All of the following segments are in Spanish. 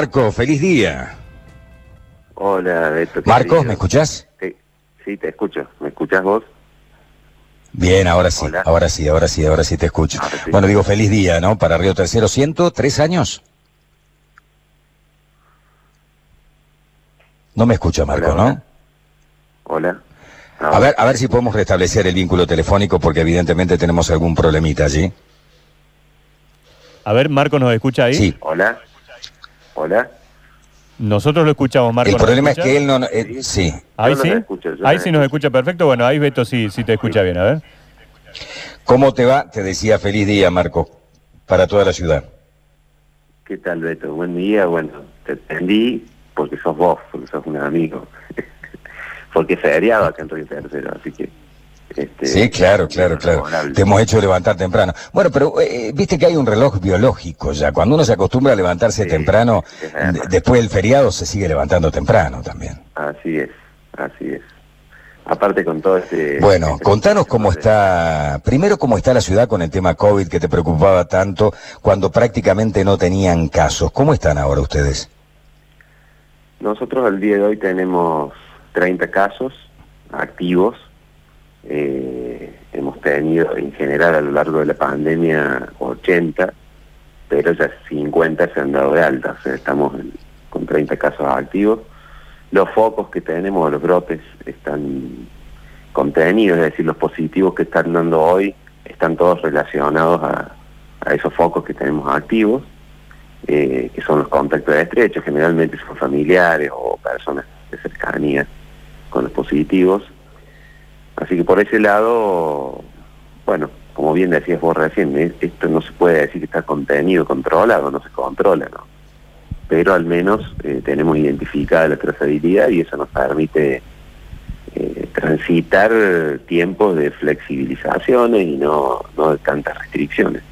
Marco, feliz día. Hola, Beto. ¿qué Marcos? ¿me escuchás? Sí, sí, te escucho. ¿Me escuchas vos? Bien, ahora sí, Hola. ahora sí, ahora sí, ahora sí te escucho. Sí. Bueno, digo feliz día, ¿no? Para Río Tercero, ¿ciento tres años? No me escucha, Marco, Hola, ¿no? hola. Hola. A ver, a ver si podemos restablecer el vínculo telefónico porque evidentemente tenemos algún problemita allí. A ver, Marco nos escucha ahí. Sí. Hola. Hola. Nosotros lo escuchamos, Marco. El ¿nos problema es que él no... eh, sí. Ahí sí. lo escucho, yo ahí no sí nos escucha perfecto. Bueno, ahí Beto sí, sí te escucha bien. A ver. ¿Cómo te va? Te decía feliz día, Marco, para toda la ciudad. ¿Qué tal, Beto? Buen día. Bueno, te atendí porque sos vos, porque sos un amigo. porque es feriado acá en Río Tercero, así que... Este, Sí, claro, claro, claro. favorable. Te hemos hecho levantar temprano. Bueno, pero eh, viste que hay un reloj biológico ya. Cuando uno se acostumbra a levantarse Sí, temprano, después del feriado se sigue levantando temprano también. Así es, así es. Aparte con todo este... Bueno, este- contanos cómo está, primero cómo está la ciudad con el tema COVID que te preocupaba tanto cuando prácticamente no tenían casos. ¿Cómo están ahora ustedes? Nosotros al día de hoy tenemos 30 casos activos. Eh, hemos tenido en general a lo largo de la pandemia 80, pero ya 50 se han dado de alta, estamos con 30 casos activos. Los focos que tenemos, los brotes, están contenidos, es decir, los positivos que están dando hoy están todos relacionados a, a esos focos que tenemos activos eh, que son los contactos estrechos, generalmente son familiares o personas de cercanía con los positivos. Así que por ese lado, bueno, como bien decías vos recién, esto no se puede decir que está contenido, controlado, no se controla, ¿no? Pero al menos eh, tenemos identificada la trazabilidad y eso nos permite eh, transitar tiempos de flexibilizaciones y no, no de tantas restricciones.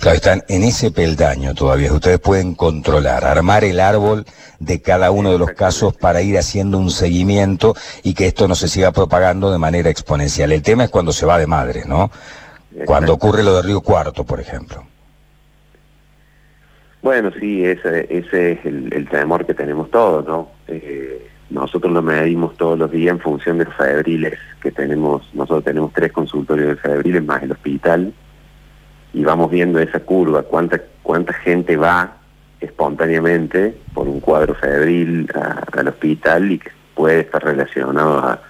Claro, están en ese peldaño todavía. Ustedes pueden controlar, armar el árbol de cada uno de los casos para ir haciendo un seguimiento y que esto no se siga propagando de manera exponencial. El tema es cuando se va de madre, ¿no? Cuando ocurre lo de Río Cuarto, por ejemplo. Bueno, sí, ese, ese es el, el temor que tenemos todos, ¿no? Eh, nosotros lo medimos todos los días en función de los febriles que tenemos. Nosotros tenemos tres consultorios de febriles más el hospital y vamos viendo esa curva, cuánta cuánta gente va espontáneamente por un cuadro febril al hospital y que puede estar relacionado a,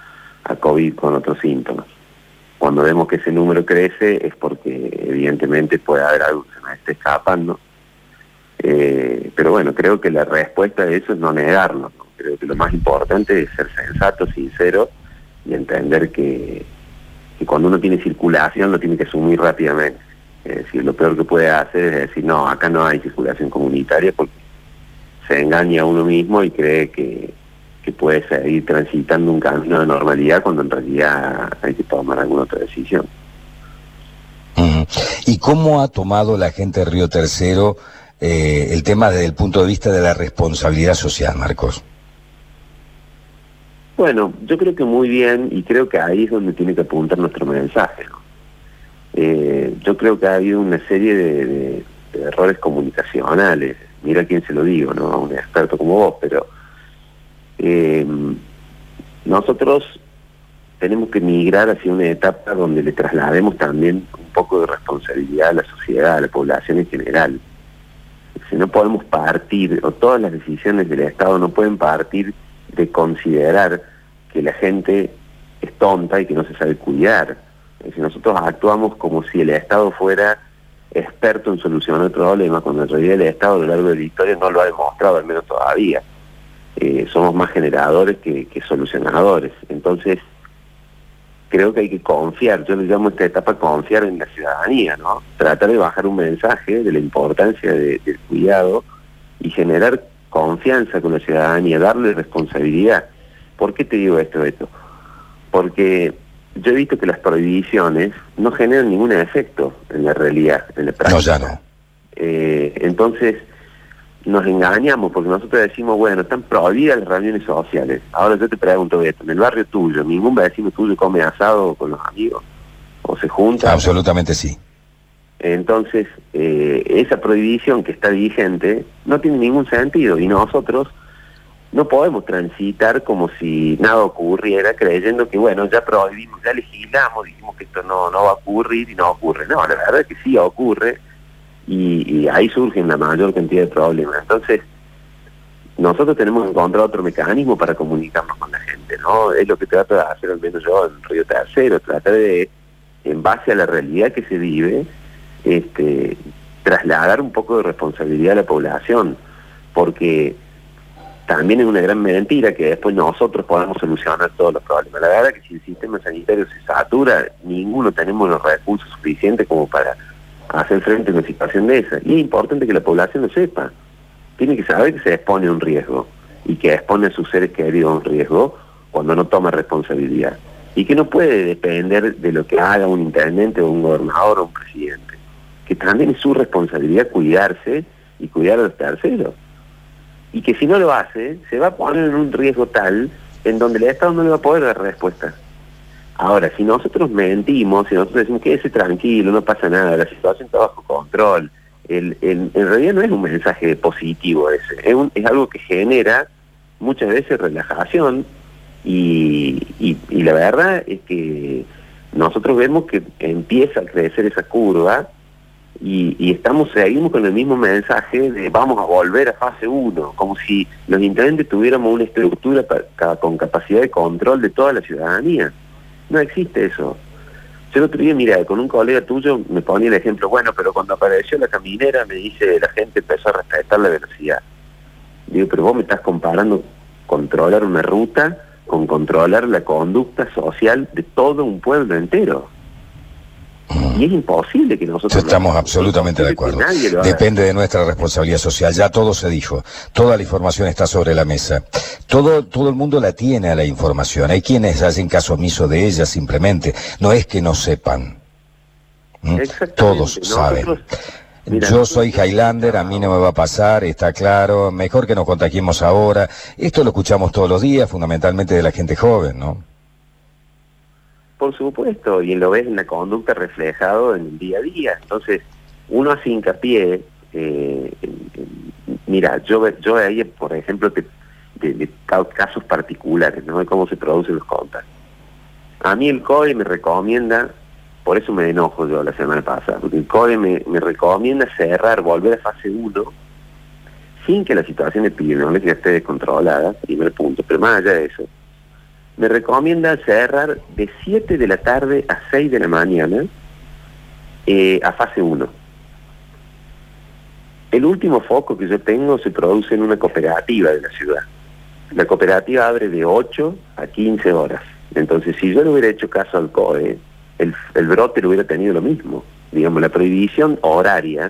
a COVID con otros síntomas. Cuando vemos que ese número crece es porque evidentemente puede haber algo que se nos esté escapando. Eh, pero bueno, creo que la respuesta a eso es no negarlo. Creo que lo más importante es ser sensato, sincero y entender que, que cuando uno tiene circulación lo tiene que asumir rápidamente. Es decir, lo peor que puede hacer es decir, no, acá no hay circulación comunitaria porque se engaña a uno mismo y cree que, que puede seguir transitando un camino de normalidad cuando en realidad hay que tomar alguna otra decisión. ¿Y cómo ha tomado la gente de Río Tercero eh, el tema desde el punto de vista de la responsabilidad social, Marcos? Bueno, yo creo que muy bien y creo que ahí es donde tiene que apuntar nuestro mensaje. ¿no? Eh, yo creo que ha habido una serie de, errores comunicacionales. Mira quién se lo digo, ¿no? A un experto como vos, pero eh, nosotros tenemos que migrar hacia una etapa donde le traslademos también un poco de responsabilidad a la sociedad, a la población en general. Si no podemos partir, o todas las decisiones del Estado no pueden partir de considerar que la gente es tonta y que no se sabe cuidar. Si nosotros actuamos como si el Estado fuera experto en solucionar problemas, cuando en realidad el Estado a lo largo de la historia no lo ha demostrado, al menos todavía. Eh, somos más generadores que, solucionadores. Entonces, creo que hay que confiar, yo le llamo esta etapa confiar en la ciudadanía, ¿no? Tratar de bajar un mensaje de la importancia de- del cuidado y generar confianza con la ciudadanía, darle responsabilidad. ¿Por qué te digo esto, Beto? Porque yo he visto que las prohibiciones no generan ningún efecto en la realidad, en la práctica. No, ya no. Eh, entonces, nos engañamos porque nosotros decimos, bueno, están prohibidas las reuniones sociales. Ahora yo te pregunto, Beto, en el barrio tuyo, ¿ningún vecino tuyo come asado con los amigos? ¿O se junta? Absolutamente sí. Entonces, eh, esa prohibición que está vigente no tiene ningún sentido y nosotros no podemos transitar como si nada ocurriera creyendo que, bueno, ya prohibimos, ya legislamos, dijimos que esto no, no va a ocurrir y no ocurre. No, la verdad es que sí ocurre y, y ahí surgen la mayor cantidad de problemas. Entonces, nosotros tenemos que encontrar otro mecanismo para comunicarnos con la gente, ¿no? Es lo que trato de hacer, al menos yo, en Río Tercero, tratar de, en base a la realidad que se vive, este, trasladar un poco de responsabilidad a la población, porque también es una gran mentira que después nosotros podamos solucionar todos los problemas. La verdad es que si el sistema sanitario se satura, ninguno tenemos los recursos suficientes como para hacer frente a una situación de esa. Y es importante que la población lo sepa. Tiene que saber que se expone a un riesgo y que expone a sus seres queridos a un riesgo cuando no toma responsabilidad. Y que no puede depender de lo que haga un intendente o un gobernador o un presidente. Que también es su responsabilidad cuidarse y cuidar a los terceros y que si no lo hace, se va a poner en un riesgo tal en donde el Estado no le va a poder dar respuesta. Ahora, si nosotros mentimos, si nosotros decimos que ese tranquilo, no pasa nada, la situación está bajo control, el, en realidad no es un mensaje positivo ese, es, algo que genera muchas veces relajación y la verdad es que nosotros vemos que empieza a crecer esa curva y, estamos seguimos con el mismo mensaje de vamos a volver a fase 1, como si los intendentes tuviéramos una estructura con capacidad de control de toda la ciudadanía. No existe eso. Yo el otro día, mira, con un colega tuyo me ponía el ejemplo, bueno, pero cuando apareció la caminera me dice, la gente empezó a respetar la velocidad. Digo, pero vos me estás comparando controlar una ruta con controlar la conducta social de todo un pueblo entero. Y es imposible que nosotros... Estamos absolutamente de acuerdo. Depende de nuestra responsabilidad social. Ya todo se dijo. Toda la información está sobre la mesa. Todo, todo el mundo la tiene a la información. Hay quienes hacen caso omiso de ella simplemente. No es que no sepan. ¿Mm? Todos saben. Yo soy Highlander, a mí no me va a pasar, está claro. Mejor que nos contagiemos ahora. Esto lo escuchamos todos los días, fundamentalmente de la gente joven, ¿no? Por supuesto, y lo ves en la conducta reflejado en el día a día. Entonces, uno hace hincapié, eh, mira, yo, yo ahí, por ejemplo, de, casos particulares, ¿no? De cómo se producen los contactos. A mí el COE me recomienda, por eso me enojo yo la semana pasada, porque el COE me, me recomienda cerrar, volver a fase 1, sin que la situación epidemiológica esté descontrolada, primer punto, pero más allá de eso me recomienda cerrar de 7 de la tarde a 6 de la mañana eh, a fase 1. El último foco que yo tengo se produce en una cooperativa de la ciudad. La cooperativa abre de 8 a 15 horas. Entonces, si yo le hubiera hecho caso al COE, el, el brote lo hubiera tenido lo mismo. Digamos, la prohibición horaria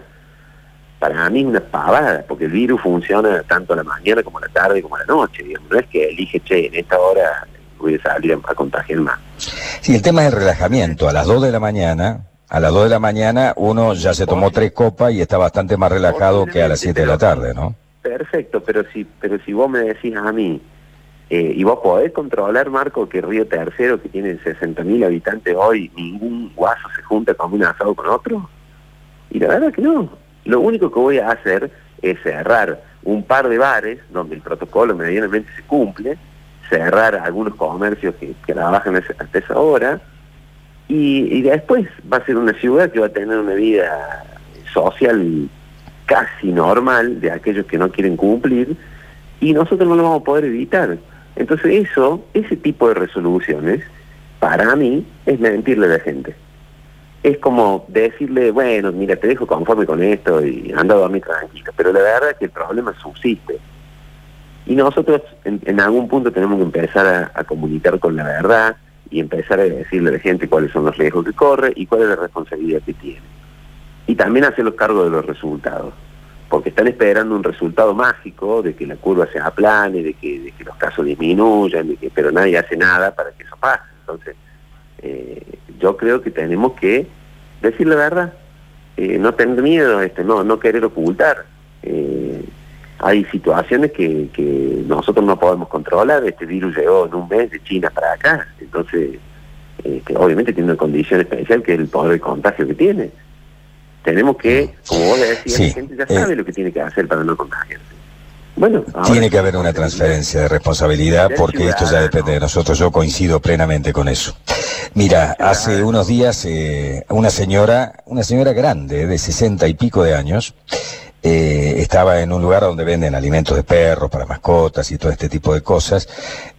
para mí es una pavada, porque el virus funciona tanto a la mañana como a la tarde como a la noche. Digamos. No es que elige, che, en esta hora voy a salir a, contagiar más. Sí, el tema es el relajamiento. A las 2 de la mañana, a las 2 de la mañana uno ya se tomó tres copas y está bastante más relajado que a las 7 de la tarde, ¿no? Perfecto, pero si, pero si vos me decís a mí, eh, y vos podés controlar, Marco, que Río Tercero, que tiene 60.000 habitantes hoy, ningún guaso se junta con un asado con otro. Y la verdad que no. Lo único que voy a hacer es cerrar un par de bares donde el protocolo medianamente se cumple cerrar algunos comercios que, trabajan hasta esa hora y, después va a ser una ciudad que va a tener una vida social casi normal de aquellos que no quieren cumplir y nosotros no lo vamos a poder evitar. Entonces eso, ese tipo de resoluciones, para mí es mentirle a la gente. Es como decirle, bueno, mira, te dejo conforme con esto y anda a dormir tranquilo, pero la verdad es que el problema subsiste. Y nosotros en, algún punto tenemos que empezar a, comunicar con la verdad y empezar a decirle a la gente cuáles son los riesgos que corre y cuál es la responsabilidad que tiene. Y también hacerlos cargo de los resultados, porque están esperando un resultado mágico de que la curva se aplane, de que, de que los casos disminuyan, pero nadie hace nada para que eso pase. Entonces, eh, yo creo que tenemos que decir la verdad, eh, no tener miedo, este, no, no querer ocultar. Eh, hay situaciones que, que nosotros no podemos controlar. Este virus llegó en un mes de China para acá, entonces este, obviamente tiene una condición especial que es el poder de contagio que tiene. Tenemos que, como vos decías, la gente ya sabe lo que tiene que hacer para no contagiarse. Bueno, tiene que haber una transferencia de responsabilidad porque esto ya depende de nosotros. Yo coincido plenamente con eso. Mira, hace unos días eh, una señora, una señora grande de sesenta y pico de años, eh, estaba en un lugar donde venden alimentos de perros para mascotas y todo este tipo de cosas,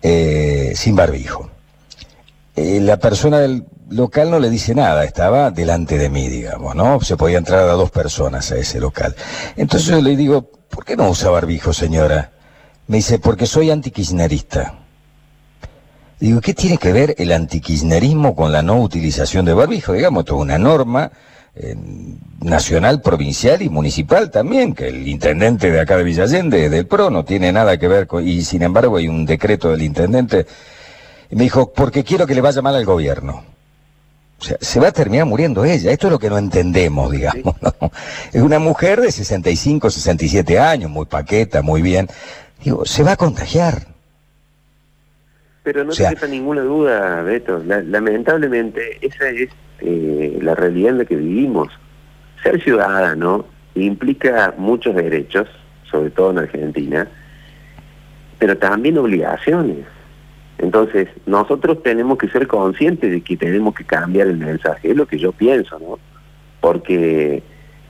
eh, sin barbijo. la persona del local no le dice nada, estaba delante de mí, digamos, ¿no? Se podía entrar a dos personas a ese local. Entonces yo le digo, ¿Por qué no usa barbijo, señora? Me dice, porque soy antikirchnerista. Digo, ¿qué tiene que ver el antikirchnerismo con la no utilización de barbijo? Digamos, es una norma eh, nacional, provincial y municipal también, que el intendente de acá de Villallende, del PRO, no tiene nada que ver con... Y sin embargo hay un decreto del intendente. Y me dijo, porque quiero que le vaya mal al gobierno. O sea, se va a terminar muriendo ella. Esto es lo que no entendemos, digamos. Es una mujer de 65, 67 años, muy paqueta, muy bien. Digo, se va a contagiar. Pero no te ninguna duda, Beto. lamentablemente, esa es eh, la realidad en la que vivimos. Ser ciudadano implica muchos derechos, sobre todo en Argentina, pero también obligaciones. Entonces, nosotros tenemos que ser conscientes de que tenemos que cambiar el mensaje, es lo que yo pienso, ¿no? Porque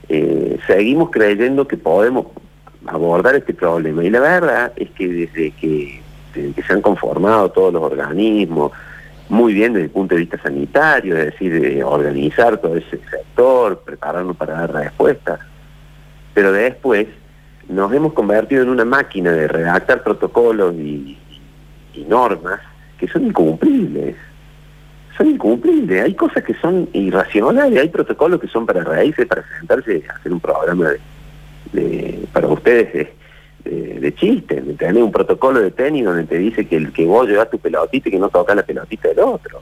eh, seguimos creyendo que podemos abordar este problema. Y la verdad es que desde que, se han conformado todos los organismos, muy bien desde el punto de vista sanitario, es decir, organizar todo ese sector, prepararnos para dar respuesta, pero después nos hemos convertido en una máquina de redactar protocolos y, normas que son incumplibles. Son incumplibles. Hay cosas que son irracionales, hay protocolos que son para reírse, para sentarse hacer un programa de, para ustedes de, de, chiste. Tener un protocolo de tenis donde te dice que, el, que vos llevas tu pelotita y que no tocas la pelotita del otro.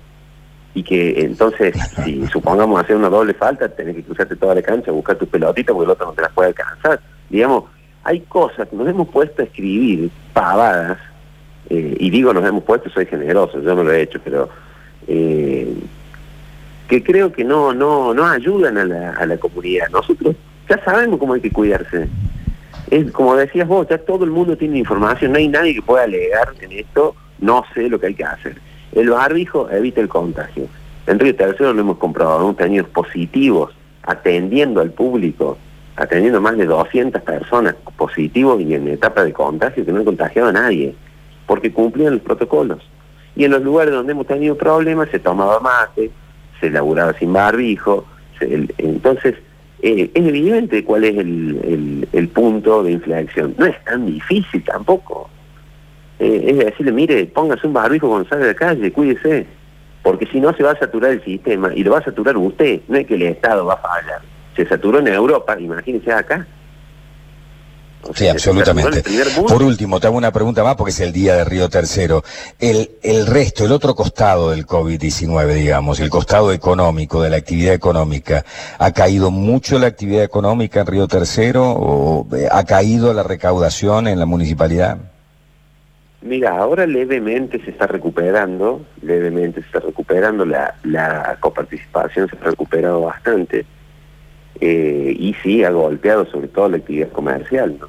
Y que entonces, si supongamos hacer una doble falta, tenés que cruzarte toda la cancha, buscar tu pelotita porque el otro no te las puede alcanzar. Digamos, hay cosas que nos hemos puesto a escribir pavadas eh, y digo nos hemos puesto, soy generoso, yo no lo he hecho, pero eh, que creo que no, no, no ayudan a la, a la comunidad. Nosotros ya sabemos cómo hay que cuidarse. Es como decías vos, ya todo el mundo tiene información, no hay nadie que pueda alegar en esto, no sé lo que hay que hacer. El barbijo evita el contagio. En Río Tercero lo hemos comprobado, hemos tenido positivos atendiendo al público, atendiendo más de 200 personas positivos y en etapa de contagio que no han contagiado a nadie porque cumplían los protocolos. Y en los lugares donde hemos tenido problemas se tomaba mate, se laburaba sin barbijo, entonces eh, es evidente cuál es el, punto de inflexión. No es tan difícil tampoco. Eh, es decirle, mire, póngase un barbijo cuando sale de la calle, cuídese, porque si no se va a saturar el sistema y lo va a saturar usted, no es que el Estado va a fallar. Se saturó en Europa, imagínese acá sí, absolutamente. Por último, te hago una pregunta más porque es el día de Río Tercero. El, el resto, el otro costado del COVID-19, digamos, el costado económico, de la actividad económica, ¿ha caído mucho la actividad económica en Río Tercero o eh, ha caído la recaudación en la municipalidad? Mira, ahora levemente se está recuperando, levemente se está recuperando, la, la coparticipación se ha recuperado bastante eh, y sí ha golpeado sobre todo la actividad comercial, ¿no?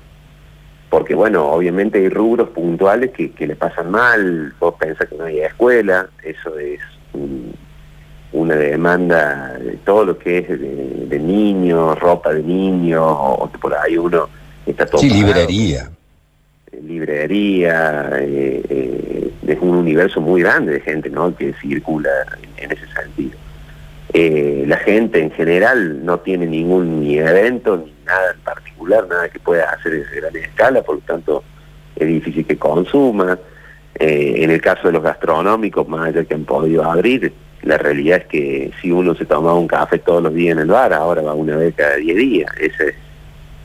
Porque bueno, obviamente hay rubros puntuales que, le pasan mal, vos pensás que no hay escuela, eso es una demanda de todo lo que es de, niños, ropa de niños, o, por ahí uno está todo... Sí, librería. Librería, eh, eh, es un universo muy grande de gente, ¿no?, que circula en ese sentido. Eh, la gente en general no tiene ningún ni evento ni nada en particular, nada que pueda hacer en gran escala, por lo tanto es difícil que consuma. Eh, en el caso de los gastronómicos, más allá que han podido abrir, la realidad es que si uno se tomaba un café todos los días en el bar, ahora va una vez cada 10 días. Esa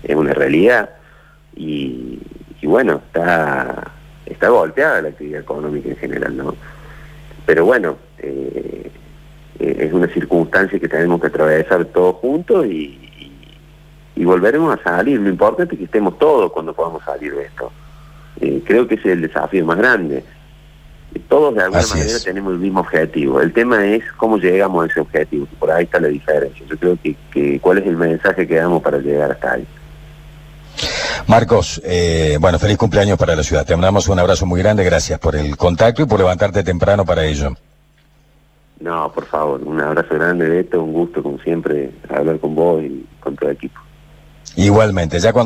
es, una realidad. Y, bueno, está, está golpeada la actividad económica en general, ¿no? Pero bueno, eh, eh, es una circunstancia que tenemos que atravesar todos juntos y, volveremos a salir. Lo importante es que estemos todos cuando podamos salir de esto. Eh, creo que ese es el desafío más grande. Todos de alguna Así manera es. tenemos el mismo objetivo. El tema es cómo llegamos a ese objetivo. Por ahí está la diferencia. Yo creo que, que cuál es el mensaje que damos para llegar hasta ahí. Marcos, eh, bueno, feliz cumpleaños para la ciudad. Te mandamos un abrazo muy grande, gracias por el contacto y por levantarte temprano para ello. No, por favor, un abrazo grande, Beto, un gusto como siempre hablar con vos y con todo el equipo. Igualmente, ya cuando